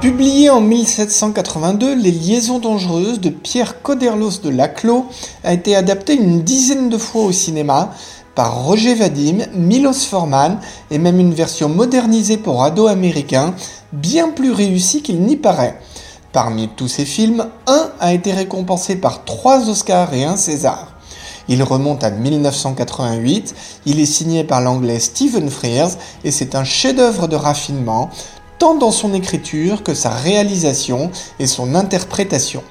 Publié en 1782, Les Liaisons dangereuses de Pierre Coderlos de Laclos a été adapté une dizaine de fois au cinéma par Roger Vadim, Milos Forman et même une version modernisée pour ados américains, bien plus réussie qu'il n'y paraît. Parmi tous ces films, un a été récompensé par trois Oscars et un César. Il remonte à 1988, il est signé par l'anglais Stephen Frears et c'est un chef-d'œuvre de raffinement, tant dans son écriture que sa réalisation et son interprétation.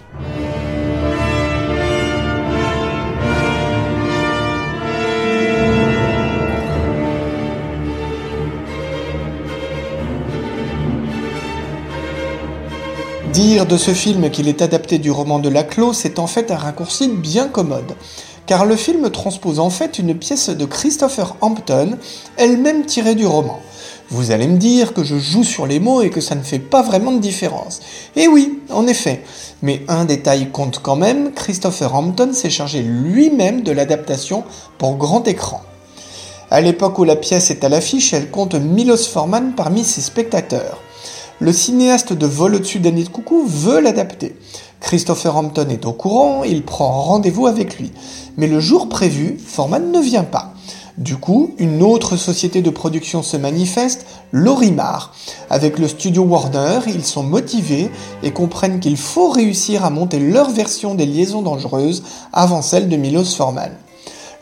Dire de ce film qu'il est adapté du roman de Laclos, c'est en fait un raccourci bien commode, car le film transpose en fait une pièce de Christopher Hampton, elle-même tirée du roman. Vous allez me dire que je joue sur les mots et que ça ne fait pas vraiment de différence. Et oui, en effet. Mais un détail compte quand même, Christopher Hampton s'est chargé lui-même de l'adaptation pour grand écran. À l'époque où la pièce est à l'affiche, elle compte Milos Forman parmi ses spectateurs. Le cinéaste de Vol au-dessus d'année de coucou veut l'adapter. Christopher Hampton est au courant, il prend rendez-vous avec lui. Mais le jour prévu, Forman ne vient pas. Du coup, une autre société de production se manifeste, Lorimar. Avec le studio Warner, ils sont motivés et comprennent qu'il faut réussir à monter leur version des liaisons dangereuses avant celle de Milos Forman.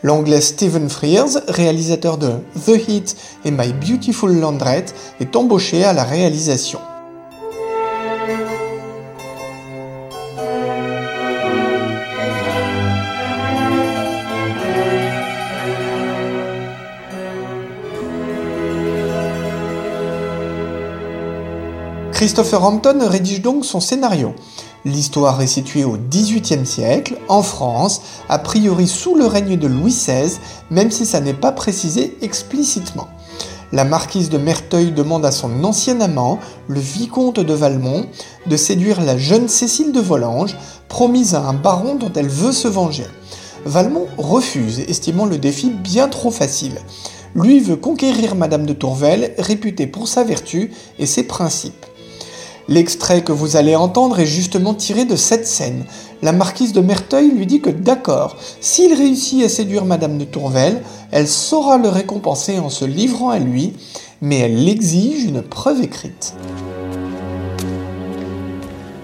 L'anglais Stephen Frears, réalisateur de The Heat et My Beautiful Laundrette, est embauché à la réalisation. Christopher Hampton rédige donc son scénario. L'histoire est située au XVIIIe siècle, en France, a priori sous le règne de Louis XVI, même si ça n'est pas précisé explicitement. La marquise de Merteuil demande à son ancien amant, le vicomte de Valmont, de séduire la jeune Cécile de Volanges, promise à un baron dont elle veut se venger. Valmont refuse, estimant le défi bien trop facile. Lui veut conquérir Madame de Tourvel, réputée pour sa vertu et ses principes. L'extrait que vous allez entendre est justement tiré de cette scène. La marquise de Merteuil lui dit que d'accord, s'il réussit à séduire Madame de Tourvel, elle saura le récompenser en se livrant à lui, mais elle exige une preuve écrite.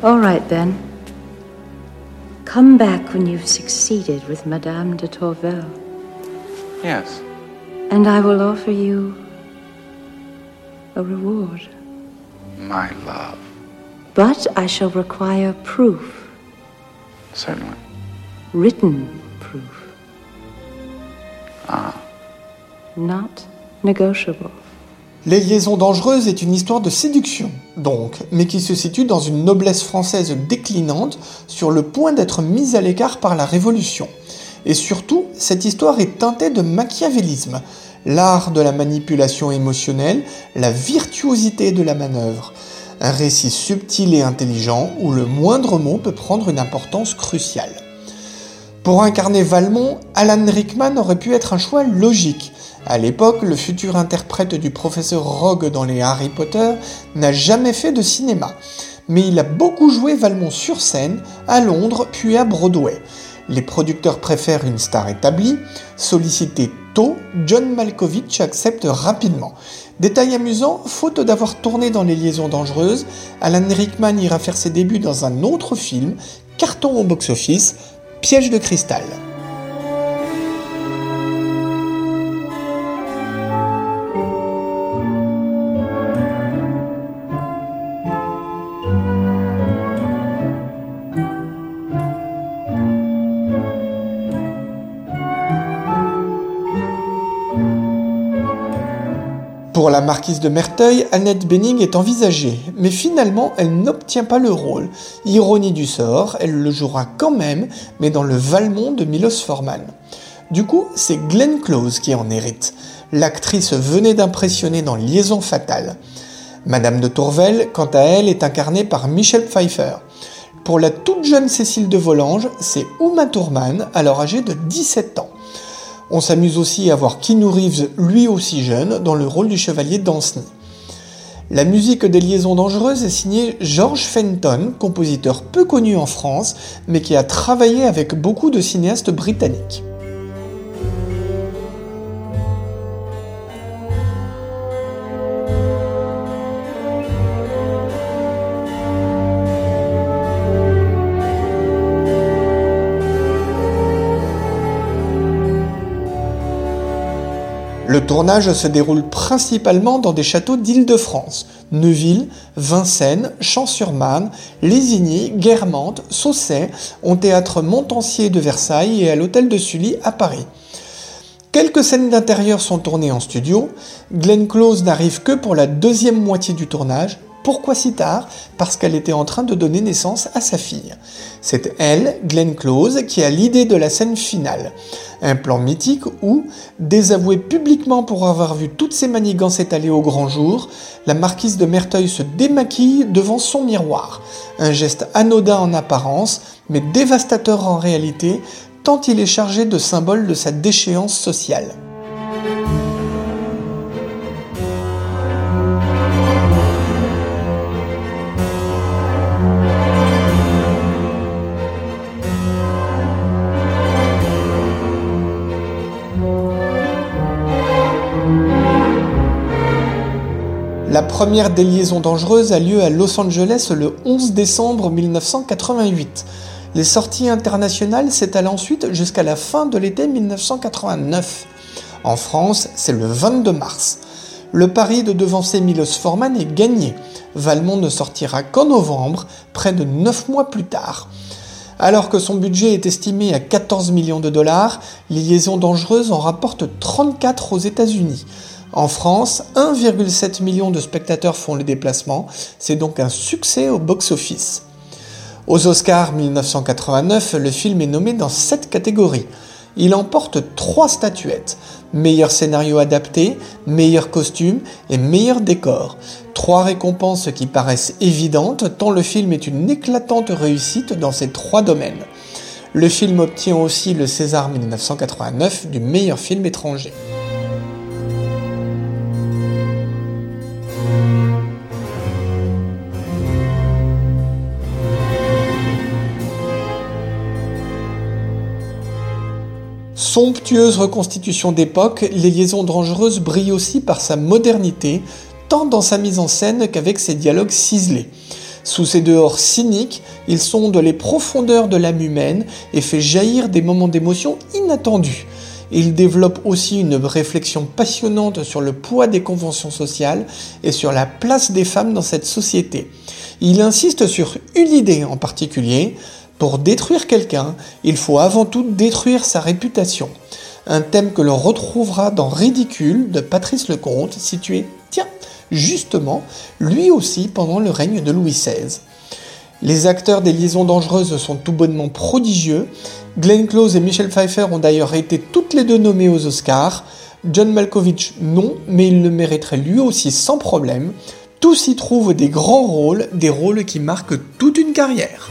All right then. Come back when you've succeeded with Madame de Tourvel, Yes. and I will offer you a reward. My love. But I shall require proof, Certainly. written proof. Ah. Not negotiable. Les liaisons dangereuses est une histoire de séduction, donc, mais qui se situe dans une noblesse française déclinante, sur le point d'être mise à l'écart par la Révolution. Et surtout, cette histoire est teintée de machiavélisme, l'art de la manipulation émotionnelle, la virtuosité de la manœuvre. Un récit subtil et intelligent où le moindre mot peut prendre une importance cruciale. Pour incarner Valmont, Alan Rickman aurait pu être un choix logique. À l'époque, le futur interprète du professeur Rogue dans les Harry Potter n'a jamais fait de cinéma, mais il a beaucoup joué Valmont sur scène, à Londres puis à Broadway. Les producteurs préfèrent une star établie. Sollicité tôt, John Malkovich accepte rapidement. Détail amusant, faute d'avoir tourné dans les liaisons dangereuses, Alan Rickman ira faire ses débuts dans un autre film, carton au box-office, Piège de cristal. La marquise de Merteuil, Annette Bening est envisagée, mais finalement elle n'obtient pas le rôle. Ironie du sort, elle le jouera quand même, mais dans le Valmont de Milos Forman. Du coup, c'est Glenn Close qui en hérite. L'actrice venait d'impressionner dans Liaison fatale. Madame de Tourvel, quant à elle, est incarnée par Michelle Pfeiffer. Pour la toute jeune Cécile de Volanges, c'est Uma Thurman, alors âgée de 17 ans. On s'amuse aussi à voir Keanu Reeves, lui aussi jeune, dans le rôle du chevalier Danceny. La musique des Liaisons Dangereuses est signée George Fenton, compositeur peu connu en France, mais qui a travaillé avec beaucoup de cinéastes britanniques. Le tournage se déroule principalement dans des châteaux d'Île-de-France, Neuville, Vincennes, Champs-sur-Marne, Lésigny, Guermantes, Saussay, au théâtre Montancier de Versailles et à l'hôtel de Sully à Paris. Quelques scènes d'intérieur sont tournées en studio. Glenn Close n'arrive que pour la deuxième moitié du tournage, pourquoi si tard? Parce qu'elle était en train de donner naissance à sa fille. C'est elle, Glenn Close, qui a l'idée de la scène finale. Un plan mythique où, désavouée publiquement pour avoir vu toutes ses manigances étalées au grand jour, la marquise de Merteuil se démaquille devant son miroir. Un geste anodin en apparence, mais dévastateur en réalité, tant il est chargé de symboles de sa déchéance sociale. La première des liaisons dangereuses a lieu à Los Angeles le 11 décembre 1988. Les sorties internationales s'étalent ensuite jusqu'à la fin de l'été 1989. En France, c'est le 22 mars. Le pari de devancer Milos Forman est gagné. Valmont ne sortira qu'en novembre, près de 9 mois plus tard. Alors que son budget est estimé à 14 millions de dollars, les liaisons dangereuses en rapportent 34 aux États-Unis. En France, 1,7 million de spectateurs font le déplacement, c'est donc un succès au box-office. Aux Oscars 1989, le film est nommé dans 7 catégories. Il emporte 3 statuettes meilleur scénario adapté, meilleur costume et meilleur décor. Trois récompenses qui paraissent évidentes tant le film est une éclatante réussite dans ces trois domaines. Le film obtient aussi le César 1989 du meilleur film étranger. Somptueuse reconstitution d'époque, Les Liaisons Dangereuses brillent aussi par sa modernité, tant dans sa mise en scène qu'avec ses dialogues ciselés. Sous ses dehors cyniques, il sonde les profondeurs de l'âme humaine et fait jaillir des moments d'émotion inattendus. Il développe aussi une réflexion passionnante sur le poids des conventions sociales et sur la place des femmes dans cette société. Il insiste sur une idée en particulier, pour détruire quelqu'un, il faut avant tout détruire sa réputation. Un thème que l'on retrouvera dans Ridicule de Patrice Lecomte, situé, tiens, justement, lui aussi pendant le règne de Louis XVI. Les acteurs des Liaisons Dangereuses sont tout bonnement prodigieux. Glenn Close et Michelle Pfeiffer ont d'ailleurs été toutes les deux nommées aux Oscars. John Malkovich non, mais il le mériterait lui aussi sans problème. Tous y trouvent des grands rôles, des rôles qui marquent toute une carrière.